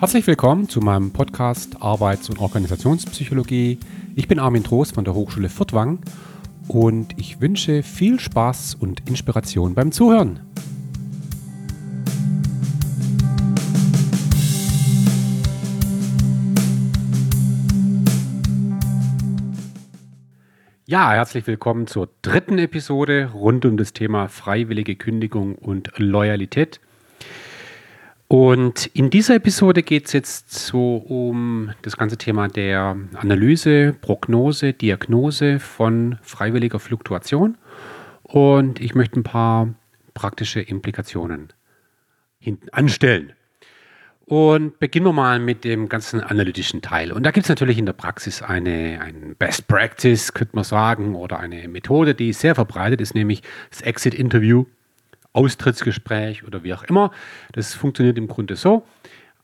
Herzlich willkommen zu meinem Podcast Arbeits- und Organisationspsychologie. Ich bin Armin Trost von der Hochschule Furtwang und ich wünsche viel Spaß und Inspiration beim Zuhören. Ja, herzlich willkommen zur dritten Episode rund um das Thema freiwillige Kündigung und Loyalität. Und in dieser Episode geht es jetzt so um das ganze Thema der Analyse, Prognose, Diagnose von freiwilliger Fluktuation. Und ich möchte ein paar praktische Implikationen hinten anstellen. Und beginnen wir mal mit dem ganzen analytischen Teil. Und da gibt es natürlich in der Praxis eine, ein Best Practice, könnte man sagen, oder eine Methode, die sehr verbreitet ist, nämlich das Exit Interview. Austrittsgespräch oder wie auch immer. Das funktioniert im Grunde so.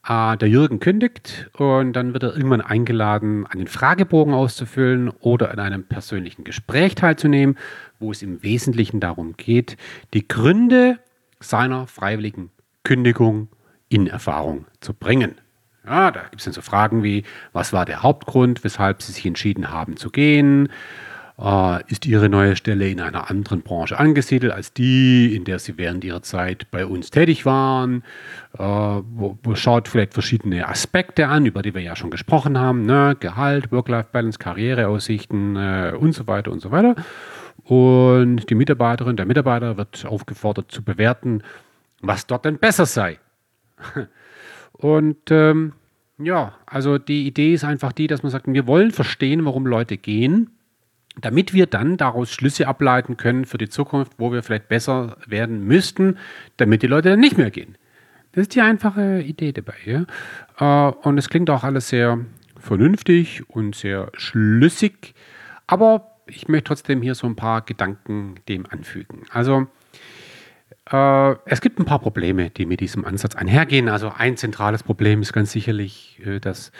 Äh, der Jürgen kündigt und dann wird er irgendwann eingeladen, einen Fragebogen auszufüllen oder an einem persönlichen Gespräch teilzunehmen, wo es im Wesentlichen darum geht, die Gründe seiner freiwilligen Kündigung in Erfahrung zu bringen. Ja, da gibt es dann so Fragen wie, was war der Hauptgrund, weshalb Sie sich entschieden haben zu gehen? Äh, ist Ihre neue Stelle in einer anderen Branche angesiedelt als die, in der Sie während Ihrer Zeit bei uns tätig waren. Äh, wo, wo schaut vielleicht verschiedene Aspekte an, über die wir ja schon gesprochen haben. Ne? Gehalt, Work-Life-Balance, Karriereaussichten äh, und so weiter und so weiter. Und die Mitarbeiterin, der Mitarbeiter wird aufgefordert zu bewerten, was dort denn besser sei. Und ähm, ja, also die Idee ist einfach die, dass man sagt, wir wollen verstehen, warum Leute gehen damit wir dann daraus Schlüsse ableiten können für die Zukunft, wo wir vielleicht besser werden müssten, damit die Leute dann nicht mehr gehen. Das ist die einfache Idee dabei. Ja? Äh, und es klingt auch alles sehr vernünftig und sehr schlüssig, aber ich möchte trotzdem hier so ein paar Gedanken dem anfügen. Also äh, es gibt ein paar Probleme, die mit diesem Ansatz einhergehen. Also ein zentrales Problem ist ganz sicherlich, äh, dass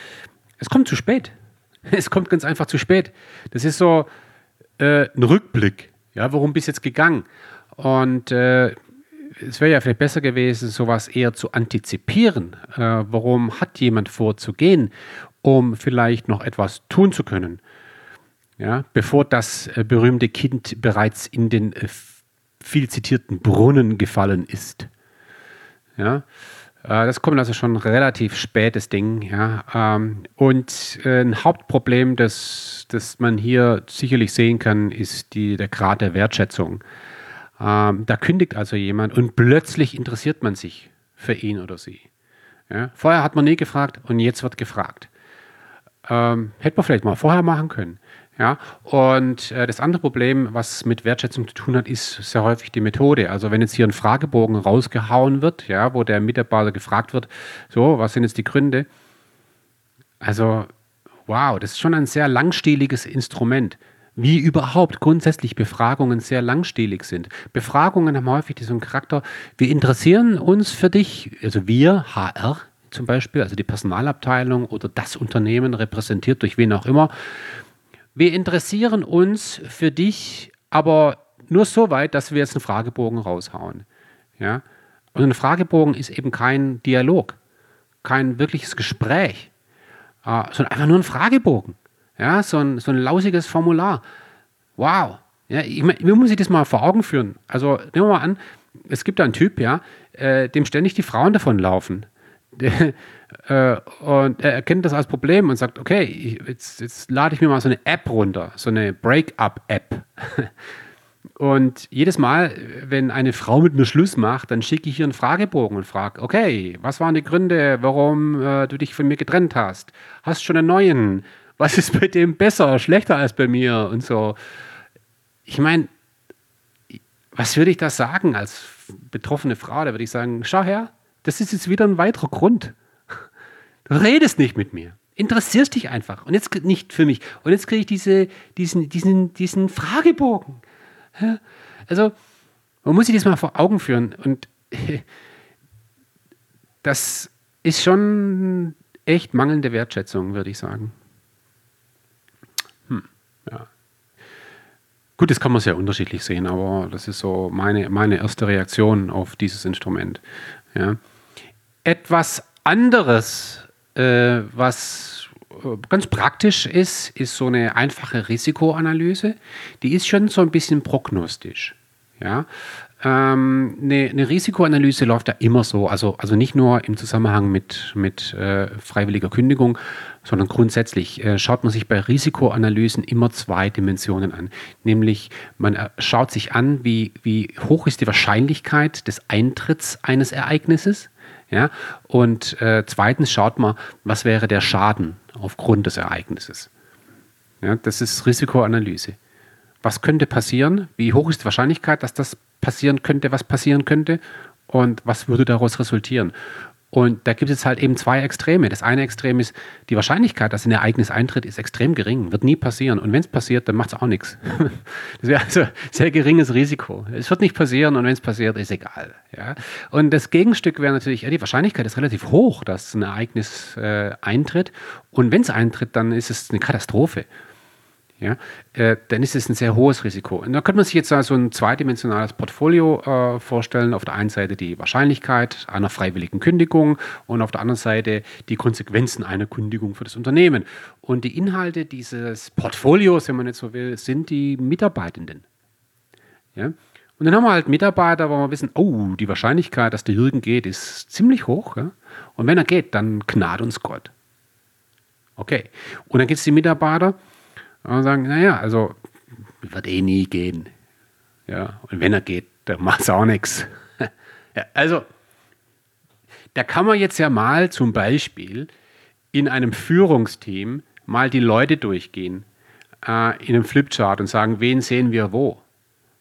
es kommt zu spät. Es kommt ganz einfach zu spät. Das ist so, äh, ein Rückblick. Ja, warum bist du jetzt gegangen? Und äh, es wäre ja vielleicht besser gewesen, sowas eher zu antizipieren. Äh, warum hat jemand vor zu gehen, um vielleicht noch etwas tun zu können? Ja, bevor das äh, berühmte Kind bereits in den äh, viel zitierten Brunnen gefallen ist. Ja, das kommt also schon relativ spätes Ding. Ja. Ähm, und äh, ein Hauptproblem, das, das man hier sicherlich sehen kann, ist die, der Grad der Wertschätzung. Ähm, da kündigt also jemand und plötzlich interessiert man sich für ihn oder sie. Ja. Vorher hat man nie gefragt und jetzt wird gefragt. Ähm, hätte man vielleicht mal vorher machen können. Ja, und äh, das andere Problem, was mit Wertschätzung zu tun hat, ist sehr häufig die Methode. Also wenn jetzt hier ein Fragebogen rausgehauen wird, ja, wo der Mitarbeiter gefragt wird, so, was sind jetzt die Gründe? Also, wow, das ist schon ein sehr langstieliges Instrument. Wie überhaupt grundsätzlich Befragungen sehr langstielig sind. Befragungen haben häufig diesen Charakter, wir interessieren uns für dich, also wir, HR zum Beispiel, also die Personalabteilung oder das Unternehmen repräsentiert durch wen auch immer, wir interessieren uns für dich, aber nur so weit, dass wir jetzt einen Fragebogen raushauen. Ja? Und ein Fragebogen ist eben kein Dialog, kein wirkliches Gespräch, äh, sondern einfach nur ein Fragebogen. Ja? So, ein, so ein lausiges Formular. Wow. Ja, ich, ich muss sich das mal vor Augen führen. Also nehmen wir mal an, es gibt da einen Typ, ja, äh, dem ständig die Frauen davonlaufen. Äh, und er erkennt das als Problem und sagt, okay, jetzt, jetzt lade ich mir mal so eine App runter, so eine Break-up-App. Und jedes Mal, wenn eine Frau mit mir Schluss macht, dann schicke ich ihr einen Fragebogen und frage, okay, was waren die Gründe, warum äh, du dich von mir getrennt hast? Hast du schon einen neuen? Was ist bei dem besser, schlechter als bei mir? Und so. Ich meine, was würde ich da sagen als betroffene Frau? Da würde ich sagen, schau her, das ist jetzt wieder ein weiterer Grund. Du redest nicht mit mir. Interessierst dich einfach. Und jetzt nicht für mich. Und jetzt kriege ich diese, diesen, diesen, diesen Fragebogen. Also, man muss sich das mal vor Augen führen. Und das ist schon echt mangelnde Wertschätzung, würde ich sagen. Hm. Gut, das kann man sehr unterschiedlich sehen, aber das ist so meine, meine erste Reaktion auf dieses Instrument. Ja. Etwas anderes äh, was äh, ganz praktisch ist, ist so eine einfache Risikoanalyse. Die ist schon so ein bisschen prognostisch. Ja? Ähm, eine, eine, Risikoanalyse läuft ja immer so, also, also nicht nur im Zusammenhang mit, mit äh, freiwilliger Kündigung, sondern grundsätzlich äh, schaut man sich bei Risikoanalysen immer zwei Dimensionen an. Nämlich man äh, schaut sich an, wie, wie hoch ist die Wahrscheinlichkeit des Eintritts eines Ereignisses. Ja? Und äh, zweitens schaut man, was wäre der Schaden aufgrund des Ereignisses. Ja, das ist Risikoanalyse. Was könnte passieren? Wie hoch ist die Wahrscheinlichkeit, dass das passieren könnte, was passieren könnte? Und was würde daraus resultieren? Und da gibt es halt eben zwei Extreme. Das eine Extrem ist, die Wahrscheinlichkeit, dass ein Ereignis eintritt, ist extrem gering, wird nie passieren. Und wenn es passiert, dann macht es auch nichts. Das wäre also sehr geringes Risiko. Es wird nicht passieren und wenn es passiert, ist egal. Ja? Und das Gegenstück wäre natürlich, ja, die Wahrscheinlichkeit ist relativ hoch, dass ein Ereignis äh, eintritt. Und wenn es eintritt, dann ist es eine Katastrophe ja, äh, dann ist es ein sehr hohes Risiko. Und da könnte man sich jetzt also ein zweidimensionales Portfolio äh, vorstellen. Auf der einen Seite die Wahrscheinlichkeit einer freiwilligen Kündigung und auf der anderen Seite die Konsequenzen einer Kündigung für das Unternehmen. Und die Inhalte dieses Portfolios, wenn man jetzt so will, sind die Mitarbeitenden. Ja? Und dann haben wir halt Mitarbeiter, wo wir wissen, oh, die Wahrscheinlichkeit, dass der Jürgen geht, ist ziemlich hoch. Ja? Und wenn er geht, dann gnad uns Gott. Okay. Und dann gibt es die Mitarbeiter, und sagen, naja, also wird eh nie gehen. Ja, und wenn er geht, dann macht es auch nichts. Ja, also, da kann man jetzt ja mal zum Beispiel in einem Führungsteam mal die Leute durchgehen äh, in einem Flipchart und sagen, wen sehen wir wo.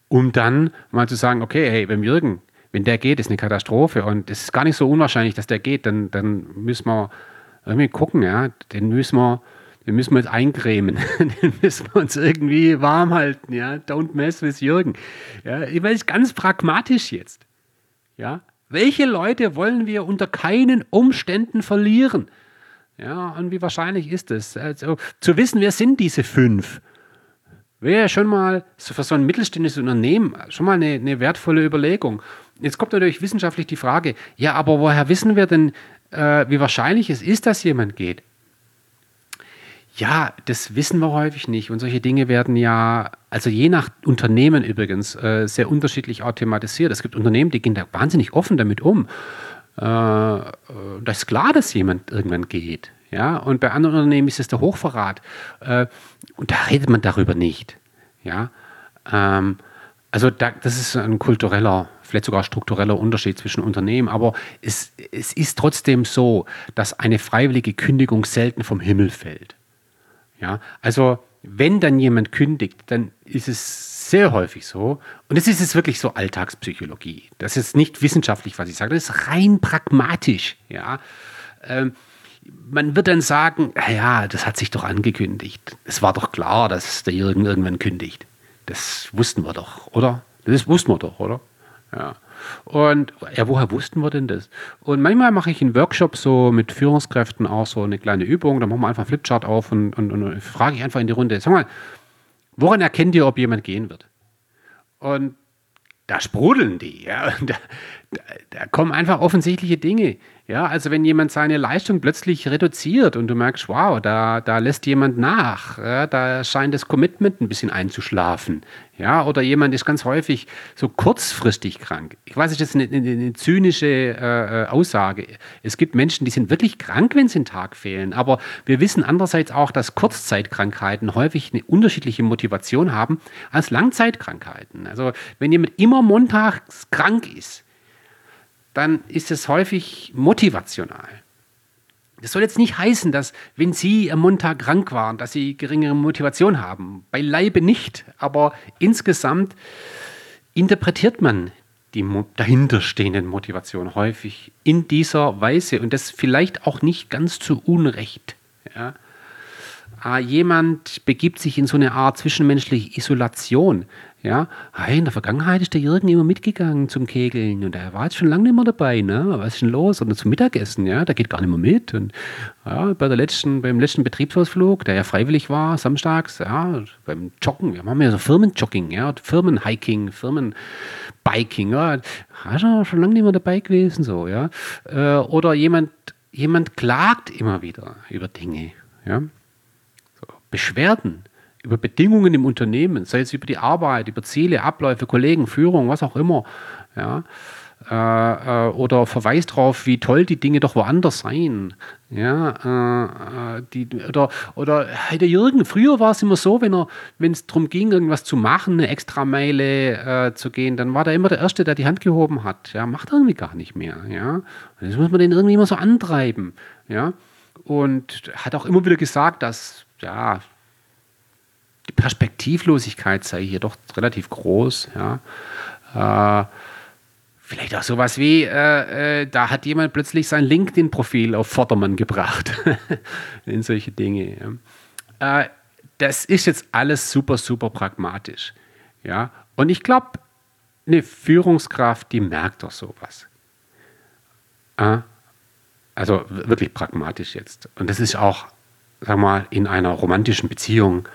Um dann mal zu sagen, okay, hey, beim Jürgen, wenn der geht, ist eine Katastrophe und es ist gar nicht so unwahrscheinlich, dass der geht, dann, dann müssen wir irgendwie gucken, ja, den müssen wir den müssen wir jetzt eincremen. den müssen wir uns irgendwie warm halten, ja. Don't mess with Jürgen. Ja, ich weiß ganz pragmatisch jetzt. Ja. Welche Leute wollen wir unter keinen Umständen verlieren? Ja, und wie wahrscheinlich ist es? Also, zu wissen, wer sind diese fünf? Wäre schon mal für so ein mittelständisches Unternehmen schon mal eine, eine, wertvolle Überlegung. Jetzt kommt natürlich wissenschaftlich die Frage, ja, aber woher wissen wir denn, äh, wie wahrscheinlich es ist, dass jemand geht? Ja, das wissen wir häufig nicht. Und solche Dinge werden ja, also je nach Unternehmen übrigens, äh, sehr unterschiedlich auch thematisiert. Es gibt Unternehmen, die gehen da wahnsinnig offen damit um. Äh, äh das ist klar, dass jemand irgendwann geht. Ja? Und bei anderen Unternehmen ist es der Hochverrat. Äh, und da redet man darüber nicht. Ja? Ähm, also da, das ist ein kultureller, vielleicht sogar struktureller Unterschied zwischen Unternehmen. Aber es, es ist trotzdem so, dass eine freiwillige Kündigung selten vom Himmel fällt. Ja, also wenn dann jemand kündigt, dann ist es sehr häufig so, und es ist jetzt wirklich so Alltagspsychologie. Das ist nicht wissenschaftlich, was ich sage, das ist rein pragmatisch. Ja. Ähm, man wird dann sagen, ja, das hat sich doch angekündigt. Es war doch klar, dass der Jürgen irgendwann kündigt. Das wussten wir doch, oder? Das wussten wir doch, oder? Ja. Und ja, woher wussten wir denn das? Und manchmal mache ich in Workshops so mit Führungskräften auch so eine kleine Übung. Da machen wir einfach einen Flipchart auf und, und, und frage ich einfach in die Runde: Sag mal, woran erkennt ihr, ob jemand gehen wird? Und da sprudeln die. Ja? Da, da, da, kommen einfach offensichtliche Dinge. Ja, also wenn jemand seine Leistung plötzlich reduziert und du merkst, wow, da, da lässt jemand nach, ja, da scheint das Commitment ein bisschen einzuschlafen. Ja, oder jemand ist ganz häufig so kurzfristig krank. Ich weiß das ist eine, eine, eine zynische äh, äh, Aussage. Es gibt Menschen, die sind wirklich krank, wenn sie einen Tag fehlen. Aber wir wissen andererseits auch, dass Kurzzeitkrankheiten häufig eine unterschiedliche Motivation haben als Langzeitkrankheiten. Also wenn jemand immer montags krank ist, dann ist es häufig motivational. Das soll jetzt nicht heißen, dass, wenn Sie am Montag krank waren, dass Sie geringere Motivation haben. Beileibe nicht. Aber insgesamt interpretiert man die dahinterstehenden Motivationen häufig in dieser Weise und das vielleicht auch nicht ganz zu Unrecht. Ja. Ah, jemand begibt sich in so eine Art zwischenmenschliche Isolation. Ja, hey, in der Vergangenheit ist der Jürgen immer mitgegangen zum Kegeln und er war jetzt schon lange nicht mehr dabei, ne? Was ist denn los? Und zum Mittagessen, ja, der geht gar nicht mehr mit. Und ja, bei der letzten, beim letzten Betriebsausflug, der ja freiwillig war, samstags, ja, beim Joggen, wir machen ja so Firmenjogging, ja, Firmenhiking, Firmenbiking, ja, ist er schon lange nicht mehr dabei gewesen, so, ja. Äh, oder jemand jemand klagt immer wieder über Dinge, ja? Beschwerden über Bedingungen im Unternehmen, sei es über die Arbeit, über Ziele, Abläufe, Kollegen, Führung, was auch immer, ja? Äh, äh, oder verweist darauf, wie toll die Dinge doch woanders seien. Ja, äh, die, oder, oder hey, der Jürgen, früher war es immer so, wenn es darum ging, irgendwas zu machen, eine Extrameile äh, zu gehen, dann war der immer der Erste, der die Hand gehoben hat. Ja, macht er irgendwie gar nicht mehr. Ja, das muss man den irgendwie immer so antreiben. Ja, und hat auch immer wieder gesagt, dass ja, die Perspektivlosigkeit sei hier doch relativ groß. Ja. Äh, Vielleicht auch sowas wie, äh, äh, da hat jemand plötzlich sein LinkedIn-Profil auf Vordermann gebracht. In solche Dinge. Ja. Äh, das ist jetzt alles super, super pragmatisch. Ja. Und ich glaube, eine Führungskraft, die merkt doch sowas. Äh, also wirklich pragmatisch jetzt. Und das ist auch, sag mal, in einer romantischen Beziehung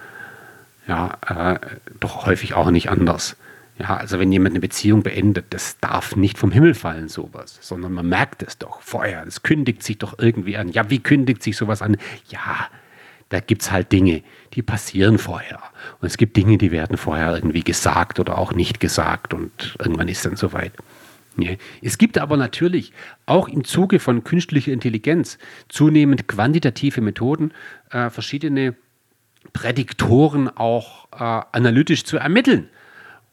ja, äh, doch häufig auch nicht anders. Ja, also wenn jemand eine Beziehung beendet, das darf nicht vom Himmel fallen, sowas, sondern man merkt es doch vorher. Das kündigt sich doch irgendwie an. Ja, wie kündigt sich sowas an? Ja, da gibt es halt Dinge, die passieren vorher. Und es gibt Dinge, die werden vorher irgendwie gesagt oder auch nicht gesagt und irgendwann ist dann soweit. Ja. Es gibt aber natürlich auch im Zuge von künstlicher Intelligenz zunehmend quantitative Methoden, äh, verschiedene Prädiktoren auch äh, analytisch zu ermitteln.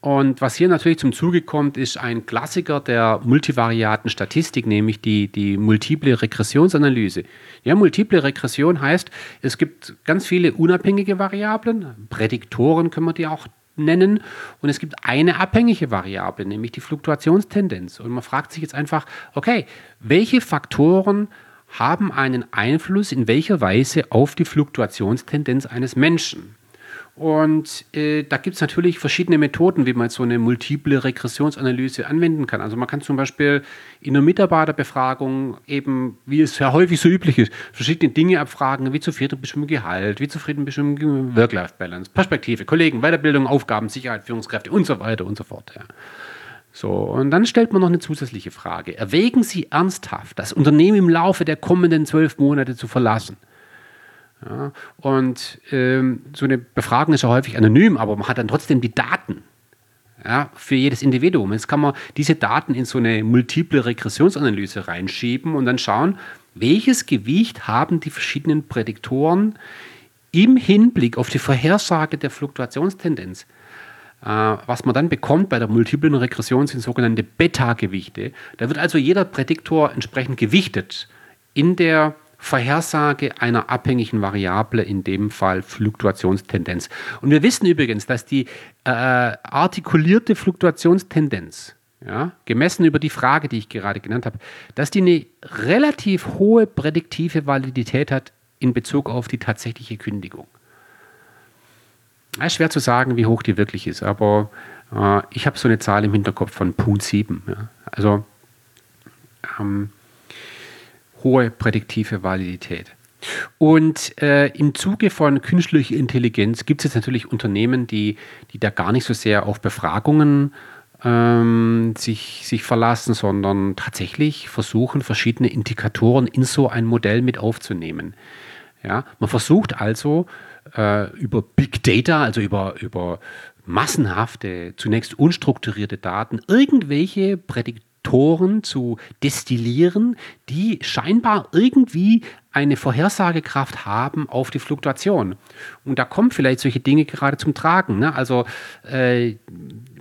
Und was hier natürlich zum Zuge kommt, ist ein Klassiker der multivariaten Statistik, nämlich die, die multiple Regressionsanalyse. Ja, multiple Regression heißt, es gibt ganz viele unabhängige Variablen, Prädiktoren können wir die auch nennen, und es gibt eine abhängige Variable, nämlich die Fluktuationstendenz. Und man fragt sich jetzt einfach, okay, welche Faktoren haben einen Einfluss in welcher Weise auf die Fluktuationstendenz eines Menschen? Und äh, da gibt es natürlich verschiedene Methoden, wie man so eine multiple Regressionsanalyse anwenden kann. Also man kann zum Beispiel in einer Mitarbeiterbefragung eben, wie es ja häufig so üblich ist, verschiedene Dinge abfragen, wie zufrieden bist du mit Gehalt, wie zufrieden bist du mit Work-Life-Balance, Perspektive, Kollegen, Weiterbildung, Aufgaben, Sicherheit, Führungskräfte und so weiter und so fort. Ja. So, und dann stellt man noch eine zusätzliche Frage. Erwägen Sie ernsthaft, das Unternehmen im Laufe der kommenden zwölf Monate zu verlassen? Ja, und ähm, so eine Befragung ist ja häufig anonym, aber man hat dann trotzdem die Daten ja, für jedes Individuum. Jetzt kann man diese Daten in so eine multiple Regressionsanalyse reinschieben und dann schauen, welches Gewicht haben die verschiedenen Prädiktoren im Hinblick auf die Vorhersage der Fluktuationstendenz. Äh, was man dann bekommt bei der multiplen Regression sind sogenannte Beta-Gewichte. Da wird also jeder Prädiktor entsprechend gewichtet in der Vorhersage einer abhängigen Variable, in dem Fall Fluktuationstendenz. Und wir wissen übrigens, dass die äh, artikulierte Fluktuationstendenz, ja, gemessen über die Frage, die ich gerade genannt habe, dass die eine relativ hohe prädiktive Validität hat in Bezug auf die tatsächliche Kündigung. Es ist schwer zu sagen, wie hoch die wirklich ist, aber äh, ich habe so eine Zahl im Hinterkopf von Punkt 7. Ja. Also ähm, hohe prädiktive Validität. Und äh, im Zuge von künstlicher Intelligenz gibt es jetzt natürlich Unternehmen, die, die da gar nicht so sehr auf Befragungen ähm, sich, sich verlassen, sondern tatsächlich versuchen, verschiedene Indikatoren in so ein Modell mit aufzunehmen. Ja, man versucht also äh, über Big Data, also über, über massenhafte, zunächst unstrukturierte Daten, irgendwelche Prädiktoren Faktoren zu destillieren, die scheinbar irgendwie eine Vorhersagekraft haben auf die Fluktuation. Und da kommen vielleicht solche Dinge gerade zum Tragen. Ne? Also äh,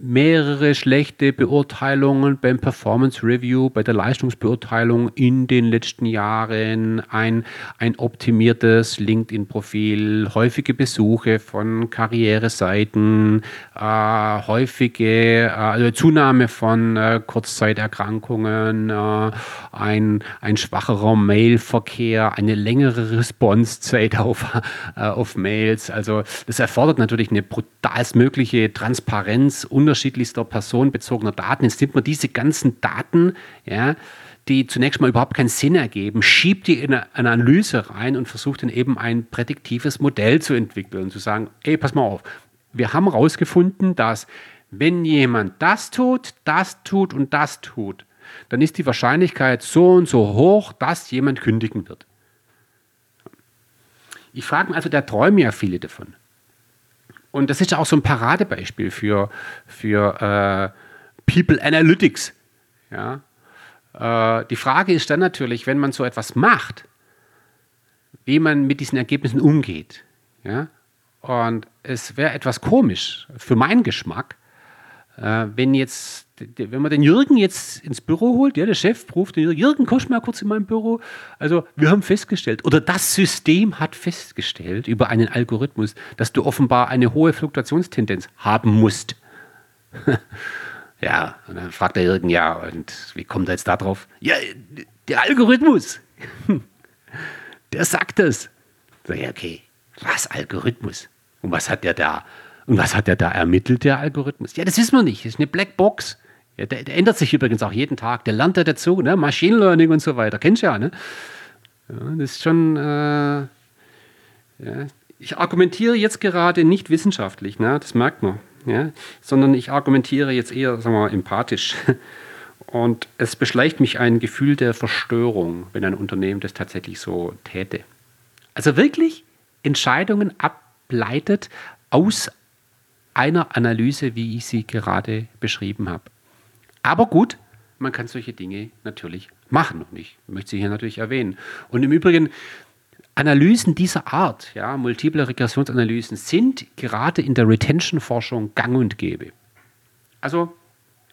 mehrere schlechte Beurteilungen beim Performance Review, bei der Leistungsbeurteilung in den letzten Jahren, ein, ein optimiertes LinkedIn-Profil, häufige Besuche von Karriereseiten, äh, häufige äh, also Zunahme von äh, Kurzzeiterkrankungen, äh, ein, ein schwacherer Mailverkehr, eine längere Responsezeit auf, äh, auf Mails. Also das erfordert natürlich eine brutalstmögliche Transparenz unterschiedlichster personenbezogener Daten. Jetzt nimmt man diese ganzen Daten, ja, die zunächst mal überhaupt keinen Sinn ergeben, schiebt die in eine Analyse rein und versucht dann eben ein prädiktives Modell zu entwickeln und zu sagen, ey, pass mal auf, wir haben herausgefunden, dass wenn jemand das tut, das tut und das tut, dann ist die Wahrscheinlichkeit so und so hoch, dass jemand kündigen wird. Ich frage mich also, da träumen ja viele davon. Und das ist auch so ein Paradebeispiel für, für äh, People Analytics. Ja? Äh, die Frage ist dann natürlich, wenn man so etwas macht, wie man mit diesen Ergebnissen umgeht. Ja? Und es wäre etwas komisch für meinen Geschmack, äh, wenn jetzt, wenn man den Jürgen jetzt ins Büro holt, ja, der Chef ruft den Jürgen, Jürgen, komm mal kurz in mein Büro. Also, wir haben festgestellt, oder das System hat festgestellt über einen Algorithmus, dass du offenbar eine hohe Fluktuationstendenz haben musst. ja, und dann fragt der Jürgen, ja, und wie kommt er jetzt da drauf? Ja, der Algorithmus. der sagt das. So, ja, okay, was Algorithmus? Und was hat der da? Und was hat der da ermittelt, der Algorithmus? Ja, das wissen wir nicht. Das ist eine Blackbox. Ja, der, der, ändert sich übrigens auch jeden Tag. Der lernt da dazu, ne? Machine Learning und so weiter. Kennst du ja, ne? Ja, das ist schon. Äh, ja. Ich argumentiere jetzt gerade nicht wissenschaftlich, ne? das merkt man, ja? sondern ich argumentiere jetzt eher sagen wir, empathisch. Und es beschleicht mich ein Gefühl der Verstörung, wenn ein Unternehmen das tatsächlich so täte. Also wirklich Entscheidungen ableitet aus einer Analyse, wie ich sie gerade beschrieben habe. Aber gut, man kann solche Dinge natürlich machen und ich möchte sie hier natürlich erwähnen. Und im Übrigen, Analysen dieser Art, ja, multiple Regressionsanalysen, sind gerade in der Retention-Forschung gang und gäbe. Also,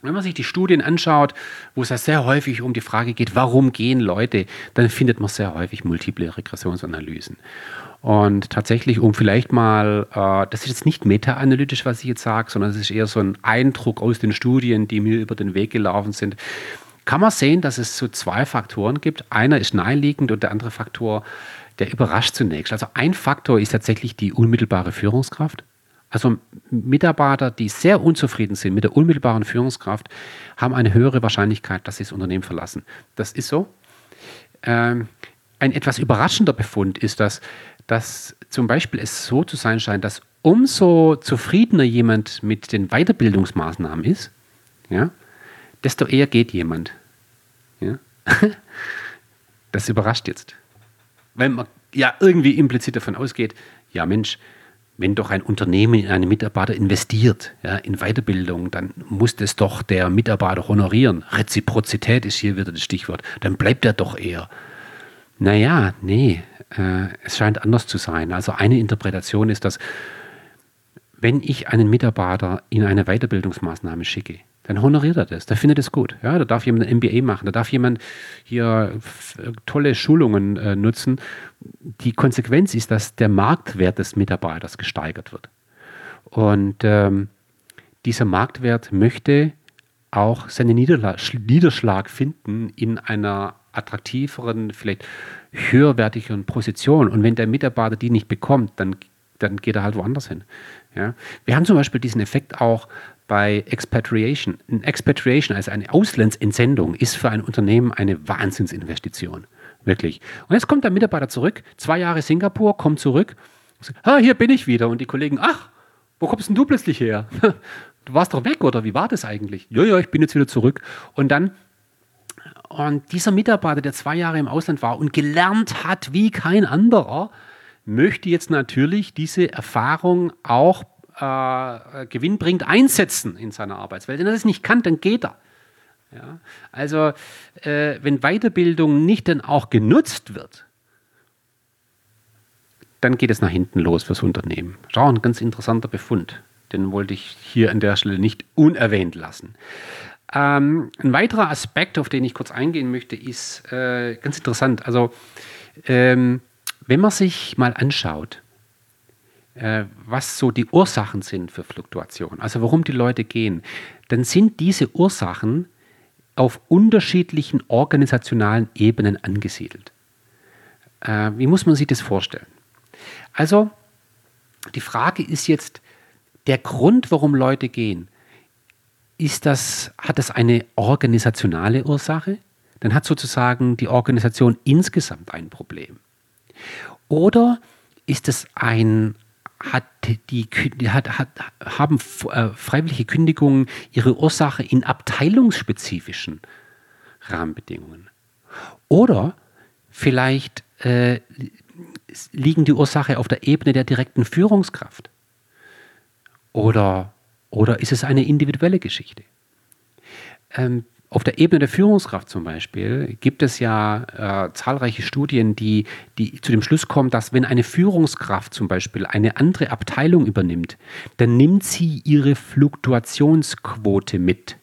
wenn man sich die Studien anschaut, wo es ja sehr häufig um die Frage geht, warum gehen Leute, dann findet man sehr häufig multiple Regressionsanalysen. Und tatsächlich, um vielleicht mal, äh, das ist jetzt nicht meta-analytisch, was ich jetzt sage, sondern es ist eher so ein Eindruck aus den Studien, die mir über den Weg gelaufen sind, kann man sehen, dass es so zwei Faktoren gibt. Einer ist naheliegend und der andere Faktor, der überrascht zunächst. Also ein Faktor ist tatsächlich die unmittelbare Führungskraft. Also Mitarbeiter, die sehr unzufrieden sind mit der unmittelbaren Führungskraft, haben eine höhere Wahrscheinlichkeit, dass sie das Unternehmen verlassen. Das ist so. Ähm, ein etwas überraschender Befund ist, dass dass zum Beispiel es so zu sein scheint, dass umso zufriedener jemand mit den Weiterbildungsmaßnahmen ist, ja, desto eher geht jemand. Ja. Das überrascht jetzt. Weil man ja irgendwie implizit davon ausgeht, ja Mensch, wenn doch ein Unternehmen in einen Mitarbeiter investiert, ja, in Weiterbildung, dann muss das doch der Mitarbeiter honorieren. Reziprozität ist hier wieder das Stichwort. Dann bleibt er doch eher. Naja, nee, äh, es scheint anders zu sein. Also eine Interpretation ist, dass wenn ich einen Mitarbeiter in eine Weiterbildungsmaßnahme schicke, dann honoriert er das, der findet es gut. Ja, da darf jemand ein MBA machen, da darf jemand hier tolle Schulungen äh, nutzen. Die Konsequenz ist, dass der Marktwert des Mitarbeiters gesteigert wird. Und ähm, dieser Marktwert möchte auch seinen Niederschlag finden in einer attraktiveren, vielleicht höherwertigeren Position. Und wenn der Mitarbeiter die nicht bekommt, dann, dann geht er halt woanders hin. Ja? Wir haben zum Beispiel diesen Effekt auch bei Expatriation. Ein Expatriation, also eine Auslandsentsendung, ist für ein Unternehmen eine Wahnsinnsinvestition. Wirklich. Und jetzt kommt der Mitarbeiter zurück, zwei Jahre Singapur, kommt zurück. Ah, hier bin ich wieder. Und die Kollegen, ach, wo kommst denn du plötzlich her? Du warst doch weg, oder wie war das eigentlich? Ja, ja, ich bin jetzt wieder zurück. Und dann und dieser Mitarbeiter, der zwei Jahre im Ausland war und gelernt hat wie kein anderer, möchte jetzt natürlich diese Erfahrung auch äh, gewinnbringend einsetzen in seiner Arbeitswelt. Wenn er das nicht kann, dann geht er. Ja? Also, äh, wenn Weiterbildung nicht dann auch genutzt wird, dann geht es nach hinten los fürs Unternehmen. Schau, ein ganz interessanter Befund. Den wollte ich hier an der Stelle nicht unerwähnt lassen. Ähm, ein weiterer Aspekt, auf den ich kurz eingehen möchte, ist äh, ganz interessant. Also, ähm, wenn man sich mal anschaut, äh, was so die Ursachen sind für Fluktuation, also warum die Leute gehen, dann sind diese Ursachen auf unterschiedlichen organisationalen Ebenen angesiedelt. Äh, wie muss man sich das vorstellen? Also, die Frage ist jetzt, der Grund, warum Leute gehen, ist das, hat das eine organisationale Ursache? Dann hat sozusagen die Organisation insgesamt ein Problem. Oder ist es ein, hat die, hat, hat, haben äh, freiwillige Kündigungen ihre Ursache in abteilungsspezifischen Rahmenbedingungen. Oder vielleicht äh, liegen die Ursache auf der Ebene der direkten Führungskraft. Oder, oder ist es eine individuelle Geschichte? Ähm, auf der Ebene der Führungskraft zum Beispiel gibt es ja äh, zahlreiche Studien, die, die zu dem Schluss kommen, dass wenn eine Führungskraft zum Beispiel eine andere Abteilung übernimmt, dann nimmt sie ihre Fluktuationsquote mit.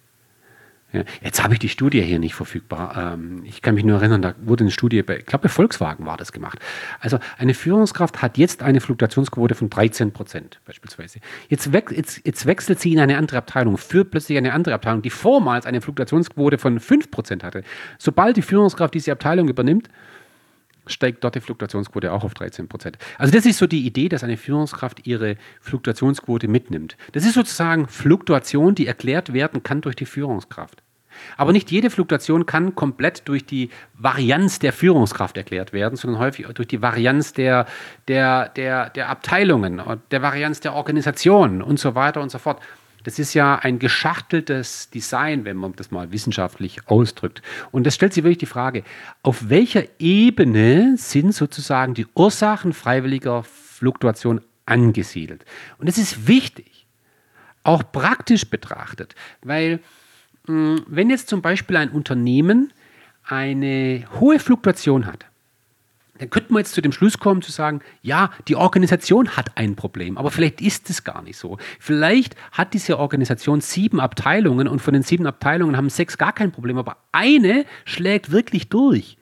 Ja, jetzt habe ich die Studie hier nicht verfügbar. Ähm, ich kann mich nur erinnern, da wurde eine Studie, bei, ich glaube bei Volkswagen war das gemacht. Also eine Führungskraft hat jetzt eine Fluktuationsquote von 13 Prozent beispielsweise. Jetzt, we jetzt, jetzt, wechselt sie in eine andere Abteilung, führt plötzlich eine andere Abteilung, die vormals eine Fluktuationsquote von 5 Prozent hatte. Sobald die Führungskraft diese Abteilung übernimmt, steigt dort die Fluktuationsquote auch auf 13 Prozent. Also das ist so die Idee, dass eine Führungskraft ihre Fluktuationsquote mitnimmt. Das ist sozusagen Fluktuation, die erklärt werden kann durch die Führungskraft. Aber nicht jede Fluktuation kann komplett durch die Varianz der Führungskraft erklärt werden, sondern häufig durch die Varianz der, der, der, der Abteilungen, der Varianz der Organisation und so weiter und so fort. Das ist ja ein geschachteltes Design, wenn man das mal wissenschaftlich ausdrückt. Und das stellt sich wirklich die Frage, auf welcher Ebene sind sozusagen die Ursachen freiwilliger Fluktuation angesiedelt? Und das ist wichtig, auch praktisch betrachtet, weil hm, wenn jetzt zum Beispiel ein Unternehmen eine hohe Fluktuation hat, dann könnte man jetzt zu dem Schluss kommen, zu sagen, ja, die Organisation hat ein Problem, aber vielleicht ist es gar nicht so. Vielleicht hat diese Organisation sieben Abteilungen und von den sieben Abteilungen haben sechs gar kein Problem, aber eine schlägt wirklich durch.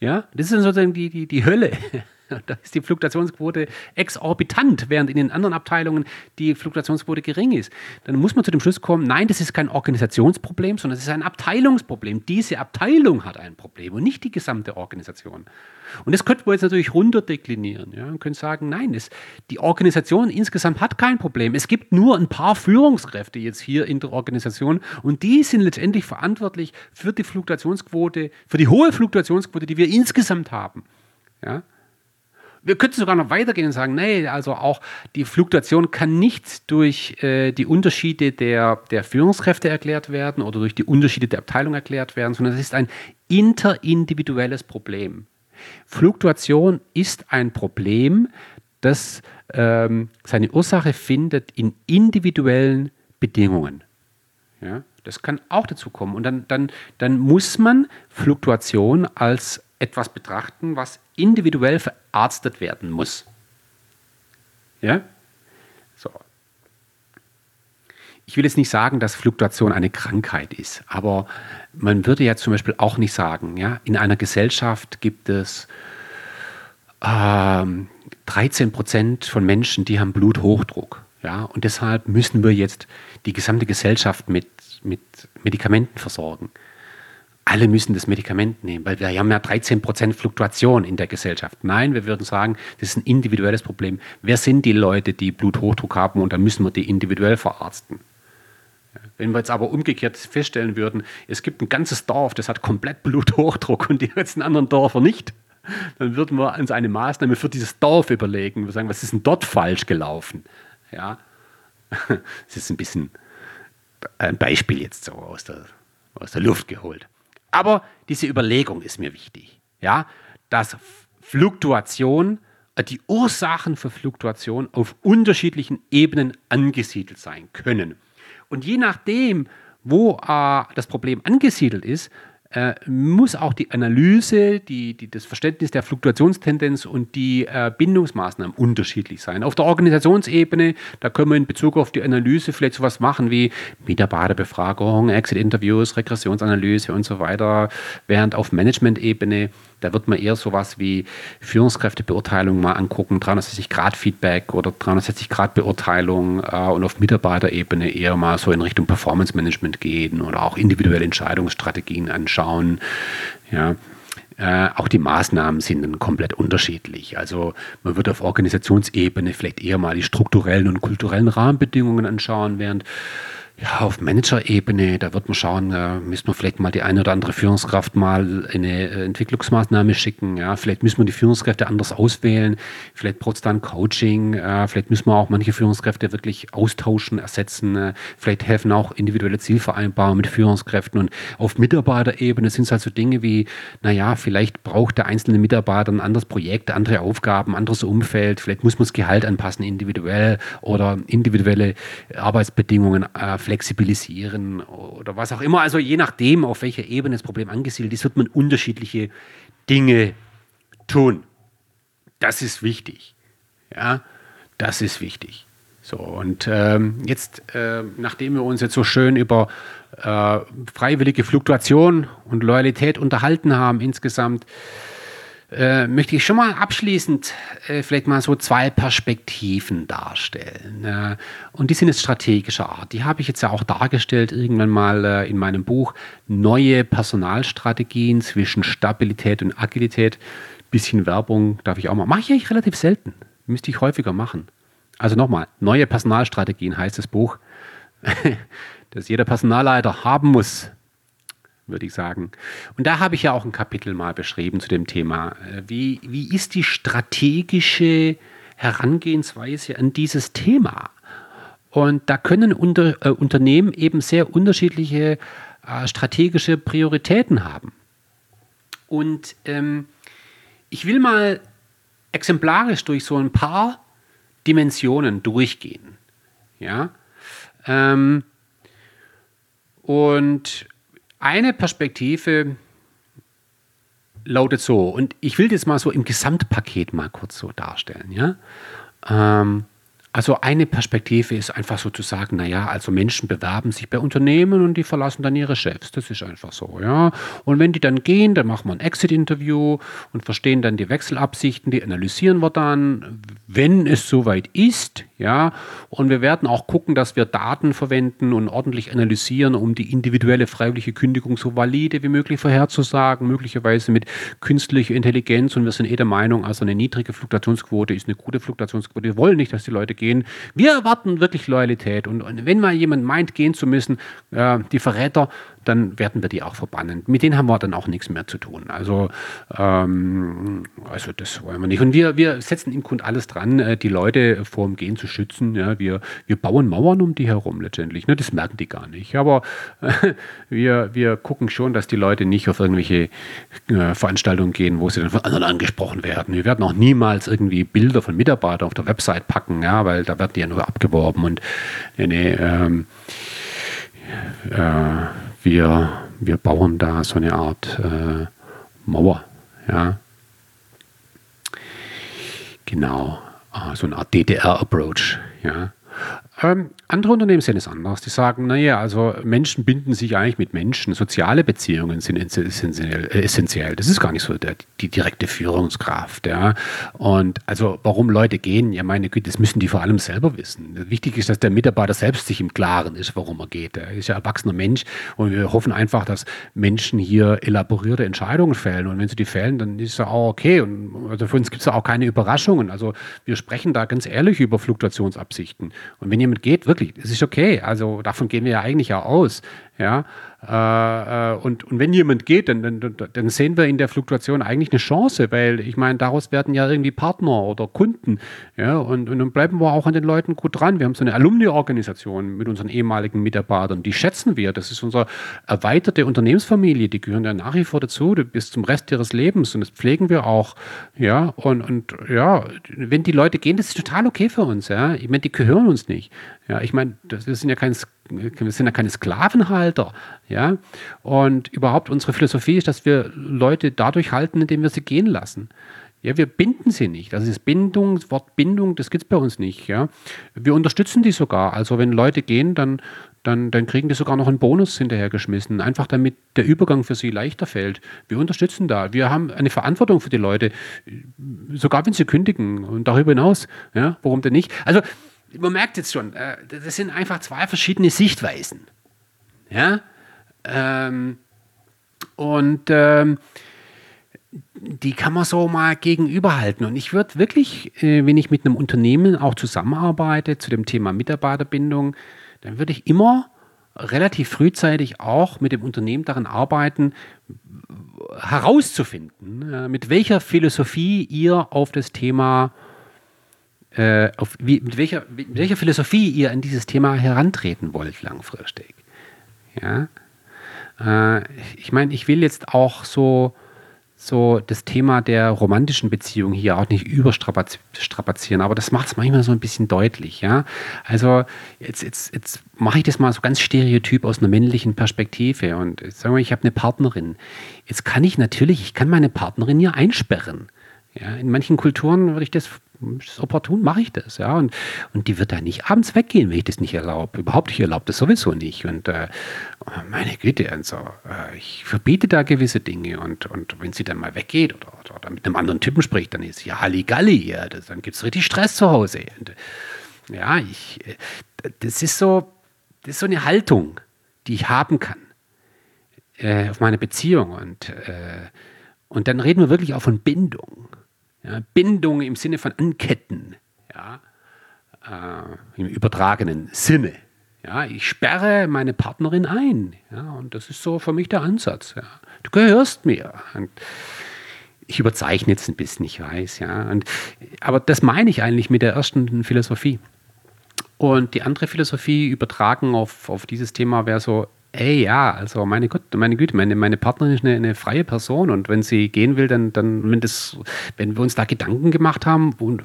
Ja, das ist dann sozusagen die, die, die Hölle. Da ist die Fluktuationsquote exorbitant, während in den anderen Abteilungen die Fluktuationsquote gering ist. Dann muss man zu dem Schluss kommen, nein, das ist kein Organisationsproblem, sondern es ist ein Abteilungsproblem. Diese Abteilung hat ein Problem und nicht die gesamte Organisation. Und das könnte man jetzt natürlich runterdeklinieren. Ja? Man könnte sagen, nein, das, die Organisation insgesamt hat kein Problem. Es gibt nur ein paar Führungskräfte jetzt hier in der Organisation und die sind letztendlich verantwortlich für die Fluktuationsquote, für die hohe Fluktuationsquote, die wir insgesamt haben. Ja? Wir könnten sogar noch weitergehen und sagen, nee, also auch die Fluktuation kann nicht durch äh, die Unterschiede der, der Führungskräfte erklärt werden oder durch die Unterschiede der Abteilung erklärt werden, sondern es ist ein interindividuelles Problem. Fluktuation ist ein Problem, das ähm, seine Ursache findet in individuellen Bedingungen. Ja, das kann auch dazu kommen. Und dann, dann, dann muss man Fluktuation als etwas betrachten, was individuell verarztet werden muss. Ja? So. Ich will jetzt nicht sagen, dass Fluktuation eine Krankheit ist, aber man würde ja zum Beispiel auch nicht sagen, ja, in einer Gesellschaft gibt es ähm, 13 Prozent von Menschen, die haben Bluthochdruck. Ja, und deshalb müssen wir jetzt die gesamte Gesellschaft mit, mit Medikamenten versorgen alle müssen das Medikament nehmen, weil wir haben ja 13 Prozent Fluktuation in der Gesellschaft. Nein, wir würden sagen, das ist ein individuelles Problem. Wer sind die Leute, die Bluthochdruck haben und dann müssen wir die individuell verarzten? Wenn wir jetzt aber umgekehrt feststellen würden, es gibt ein ganzes Dorf, das hat komplett Bluthochdruck und die ganzen anderen Dörfer nicht, dann würden wir uns eine Maßnahme für dieses Dorf überlegen. Wir sagen, was ist denn dort falsch gelaufen? Ja, das ist ein bisschen ein Beispiel jetzt so aus der, aus der Luft geholt. Aber diese Überlegung ist mir wichtig, ja, dass Fluktuation, äh, die Ursachen für Fluktuation auf unterschiedlichen Ebenen angesiedelt sein können. Und je nachdem, wo äh, das Problem angesiedelt ist, äh, muss auch die Analyse, die, die, das Verständnis der Fluktuationstendenz und die äh, Bindungsmaßnahmen unterschiedlich sein. Auf der Organisationsebene, da können wir in Bezug auf die Analyse vielleicht sowas machen wie Mitarbeiterbefragung, Exit-Interviews, Regressionsanalyse und so weiter, während auf Management-Ebene da wird man eher sowas wie Führungskräftebeurteilung mal angucken, 360-Grad-Feedback oder 360-Grad-Beurteilung äh, und auf Mitarbeiterebene eher mal so in Richtung Performance-Management gehen oder auch individuelle Entscheidungsstrategien anschauen. Ja. Äh, auch die Maßnahmen sind dann komplett unterschiedlich. Also man wird auf Organisationsebene vielleicht eher mal die strukturellen und kulturellen Rahmenbedingungen anschauen, während ja, auf Manager-Ebene, da wird man schauen, äh, müssen wir vielleicht mal die eine oder andere Führungskraft mal eine äh, Entwicklungsmaßnahme schicken. Ja, vielleicht müssen wir die Führungskräfte anders auswählen. Vielleicht braucht es dann Coaching. Äh, vielleicht müssen wir auch manche Führungskräfte wirklich austauschen, ersetzen. Vielleicht helfen auch individuelle Zielvereinbarungen mit Führungskräften. Und auf Mitarbeiterebene sind es halt so Dinge wie, naja, vielleicht braucht der einzelne Mitarbeiter ein anderes Projekt, andere Aufgaben, anderes Umfeld. Vielleicht muss man das Gehalt anpassen individuell oder individuelle Arbeitsbedingungen flexibilisieren oder was auch immer. Also je nachdem, auf welcher Ebene das Problem angesiedelt ist, wird man unterschiedliche Dinge tun. Das ist wichtig. Ja, das ist wichtig. So, und ähm, jetzt, äh, nachdem wir uns jetzt so schön über äh, freiwillige Fluktuation und Loyalität unterhalten haben insgesamt, äh, möchte ich schon mal abschließend äh, vielleicht mal so zwei Perspektiven darstellen. Äh, und die sind jetzt strategischer Art. Die habe ich jetzt ja auch dargestellt irgendwann mal äh, in meinem Buch Neue Personalstrategien zwischen Stabilität und Agilität. Bisschen Werbung darf ich auch mal. Mache ich eigentlich relativ selten. Müsste ich häufiger machen. Also nochmal, neue Personalstrategien heißt das Buch, das jeder Personalleiter haben muss, würde ich sagen. Und da habe ich ja auch ein Kapitel mal beschrieben zu dem Thema. Äh, wie, wie ist die strategische Herangehensweise an dieses Thema? Und da können unter, äh, Unternehmen eben sehr unterschiedliche äh, strategische Prioritäten haben. Und ähm, ich will mal exemplarisch durch so ein paar Dimensionen durchgehen. Ja. Ähm, und eine Perspektive lautet so, und ich will das mal so im Gesamtpaket mal kurz so darstellen, ja. Ähm, also eine Perspektive ist einfach so zu sagen, naja, also Menschen bewerben sich bei Unternehmen und die verlassen dann ihre Chefs. Das ist einfach so, ja. Und wenn die dann gehen, dann machen wir ein Exit-Interview und verstehen dann die Wechselabsichten, die analysieren wir dann, wenn es soweit ist, ja. Und wir werden auch gucken, dass wir Daten verwenden und ordentlich analysieren, um die individuelle freiwillige Kündigung so valide wie möglich vorherzusagen, möglicherweise mit künstlicher Intelligenz. Und wir sind eh der Meinung, also eine niedrige Fluktuationsquote ist eine gute Fluktuationsquote. Wir wollen nicht, dass die Leute gehen gehen. Wir erwarten wirklich Loyalität. Und, und wenn mal jemand meint, gehen zu müssen, äh, die Verräter, dann werden wir die auch verbannen. Mit denen haben wir dann auch nichts mehr zu tun. Also, ähm, also das wollen wir nicht. Und wir, wir setzen im Grunde alles dran, äh, die Leute vor dem Gehen zu schützen. Ja, wir, wir bauen Mauern um die herum letztendlich. Ne? Das merken die gar nicht. Aber äh, wir, wir gucken schon, dass die Leute nicht auf irgendwelche äh, Veranstaltungen gehen, wo sie dann von anderen angesprochen werden. Wir werden auch niemals irgendwie Bilder von Mitarbeitern auf der Website packen, ja, weil da werden die ja nur abgeworben und nee, nee, ähm, äh, wir, wir bauen da so eine Art äh, Mauer. Ja. Genau, ah, so eine Art DDR-Approach. Ja. Ähm, andere Unternehmen sehen es anders. Die sagen, naja, also Menschen binden sich eigentlich mit Menschen. Soziale Beziehungen sind essentiell. Äh, essentiell. Das ist gar nicht so der, die direkte Führungskraft. Ja. Und also warum Leute gehen, ja meine Güte, das müssen die vor allem selber wissen. Wichtig ist, dass der Mitarbeiter selbst sich im Klaren ist, warum er geht. Er ist ja erwachsener Mensch und wir hoffen einfach, dass Menschen hier elaborierte Entscheidungen fällen. Und wenn sie die fällen, dann ist es auch okay. Und also für uns gibt es auch keine Überraschungen. Also wir sprechen da ganz ehrlich über Fluktuationsabsichten. Und wenn jemand geht, wirklich es ist okay. Also davon gehen wir ja eigentlich auch aus. Ja, äh, äh, und, und wenn jemand geht, dann, dann, dann sehen wir in der Fluktuation eigentlich eine Chance, weil ich meine, daraus werden ja irgendwie Partner oder Kunden. Ja, und, und dann bleiben wir auch an den Leuten gut dran. Wir haben so eine Alumni-Organisation mit unseren ehemaligen Mitarbeitern, die schätzen wir. Das ist unsere erweiterte Unternehmensfamilie, die gehören ja nach wie vor dazu bis zum Rest ihres Lebens und das pflegen wir auch. Ja, und, und ja, wenn die Leute gehen, das ist total okay für uns. Ja, ich meine, die gehören uns nicht. Ja, ich meine, das sind ja kein wir sind ja keine Sklavenhalter, ja. Und überhaupt unsere Philosophie ist, dass wir Leute dadurch halten, indem wir sie gehen lassen. Ja, wir binden sie nicht. Also das Bindung, das Wort Bindung, das gibt es bei uns nicht. Ja. Wir unterstützen die sogar. Also wenn Leute gehen, dann, dann, dann kriegen die sogar noch einen Bonus hinterhergeschmissen, einfach damit der Übergang für sie leichter fällt. Wir unterstützen da. Wir haben eine Verantwortung für die Leute, sogar wenn sie kündigen und darüber hinaus. Ja, warum denn nicht? Also man merkt jetzt schon, äh, das sind einfach zwei verschiedene Sichtweisen. Ja? Ähm, und ähm, die kann man so mal gegenüberhalten. Und ich würde wirklich, äh, wenn ich mit einem Unternehmen auch zusammenarbeite zu dem Thema Mitarbeiterbindung, dann würde ich immer relativ frühzeitig auch mit dem Unternehmen daran arbeiten, herauszufinden, äh, mit welcher Philosophie ihr auf das Thema, äh, auf, wie, mit, welcher, mit welcher Philosophie ihr an dieses Thema herantreten wollt langfristig. Ja? Äh, ich meine, ich will jetzt auch so so das Thema der romantischen Beziehung hier auch nicht überstrapazieren, aber das macht es manchmal so ein bisschen deutlich, ja. Also jetzt, jetzt, jetzt mache ich das mal so ganz stereotyp aus einer männlichen Perspektive und sagen wir, ich habe eine Partnerin. Jetzt kann ich natürlich, ich kann meine Partnerin ja einsperren. Ja, in manchen Kulturen würde ich das ist opportun, mache ich das, ja. Und, und die wird da nicht abends weggehen, wenn ich das nicht erlaube. Überhaupt, ich erlaube das sowieso nicht. Und äh, meine Güte, also, äh, ich verbiete da gewisse Dinge. Und, und wenn sie dann mal weggeht oder, oder, oder mit einem anderen Typen spricht, dann ist ja Halligalli, ja, das, dann gibt es richtig Stress zu Hause. Und, ja, ich, äh, das ist so, das ist so eine Haltung, die ich haben kann äh, auf meine Beziehung. Und, äh, und dann reden wir wirklich auch von Bindung. Ja, Bindung im Sinne von Anketten, ja, äh, im übertragenen Sinne. Ja, ich sperre meine Partnerin ein. Ja, und das ist so für mich der Ansatz. Ja. Du gehörst mir. Und ich überzeichne jetzt ein bisschen, ich weiß. Ja. Und, aber das meine ich eigentlich mit der ersten Philosophie. Und die andere Philosophie übertragen auf, auf dieses Thema wäre so, ey, ja, also meine, Gott, meine Güte, meine, meine Partnerin ist eine, eine, freie Person und wenn sie gehen will, dann, dann wenn, das, wenn wir uns da Gedanken gemacht haben und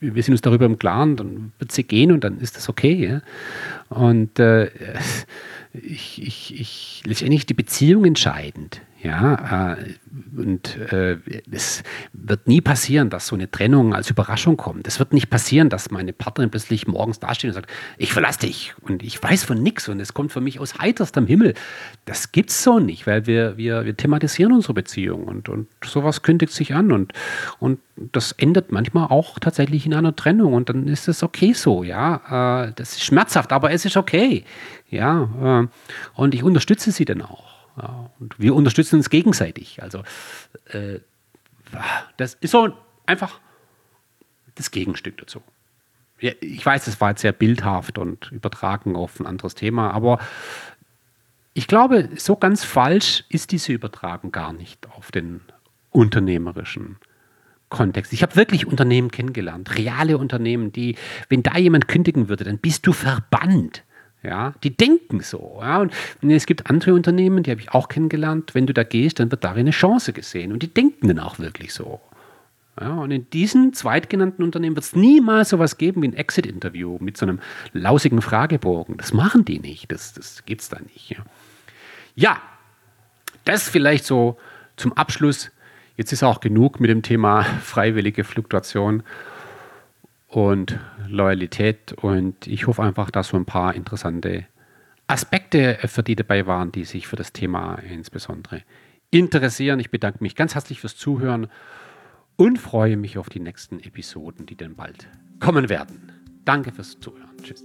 wir sind uns darüber im Klaren, dann wird sie gehen und dann ist das okay. Ja? Und äh, ich, ich, ich, letztendlich die Beziehung entscheidend. Ja, äh, und äh, es wird nie passieren, dass so eine Trennung als Überraschung kommt. Es wird nicht passieren, dass meine Partnerin plötzlich morgens dasteht und sagt, ich verlasse dich und ich weiß von nichts und es kommt für mich aus heiterstem Himmel. Das gibt's so nicht, weil wir, wir, wir thematisieren unsere Beziehung und, und sowas kündigt sich an und, und das endet manchmal auch tatsächlich in einer Trennung und dann ist es okay so, ja. Äh, das ist schmerzhaft, aber es ist okay. Ja, äh, und ich unterstütze sie dann auch. Ja, und wir unterstützen uns gegenseitig. Also äh, das ist so einfach das Gegenstück dazu. Ja, ich weiß, das war jetzt sehr bildhaft und übertragen auf ein anderes Thema, aber ich glaube, so ganz falsch ist diese Übertragung gar nicht auf den unternehmerischen Kontext. Ich habe wirklich Unternehmen kennengelernt, reale Unternehmen, die, wenn da jemand kündigen würde, dann bist du verbannt. Ja, die denken so. Ja, und es gibt andere Unternehmen, die habe ich auch kennengelernt. Wenn du da gehst, dann wird darin eine Chance gesehen. Und die denken dann auch wirklich so. Ja, und in diesen zweitgenannten Unternehmen wird es niemals so etwas geben wie ein Exit-Interview mit so einem lausigen Fragebogen. Das machen die nicht. Das, das gibt es da nicht. Ja. ja, das vielleicht so zum Abschluss. Jetzt ist auch genug mit dem Thema freiwillige Fluktuation und Loyalität. Und ich hoffe einfach, dass so ein paar interessante Aspekte für die dabei waren, die sich für das Thema insbesondere interessieren. Ich bedanke mich ganz herzlich fürs Zuhören und freue mich auf die nächsten Episoden, die dann bald kommen werden. Danke fürs Zuhören. Tschüss.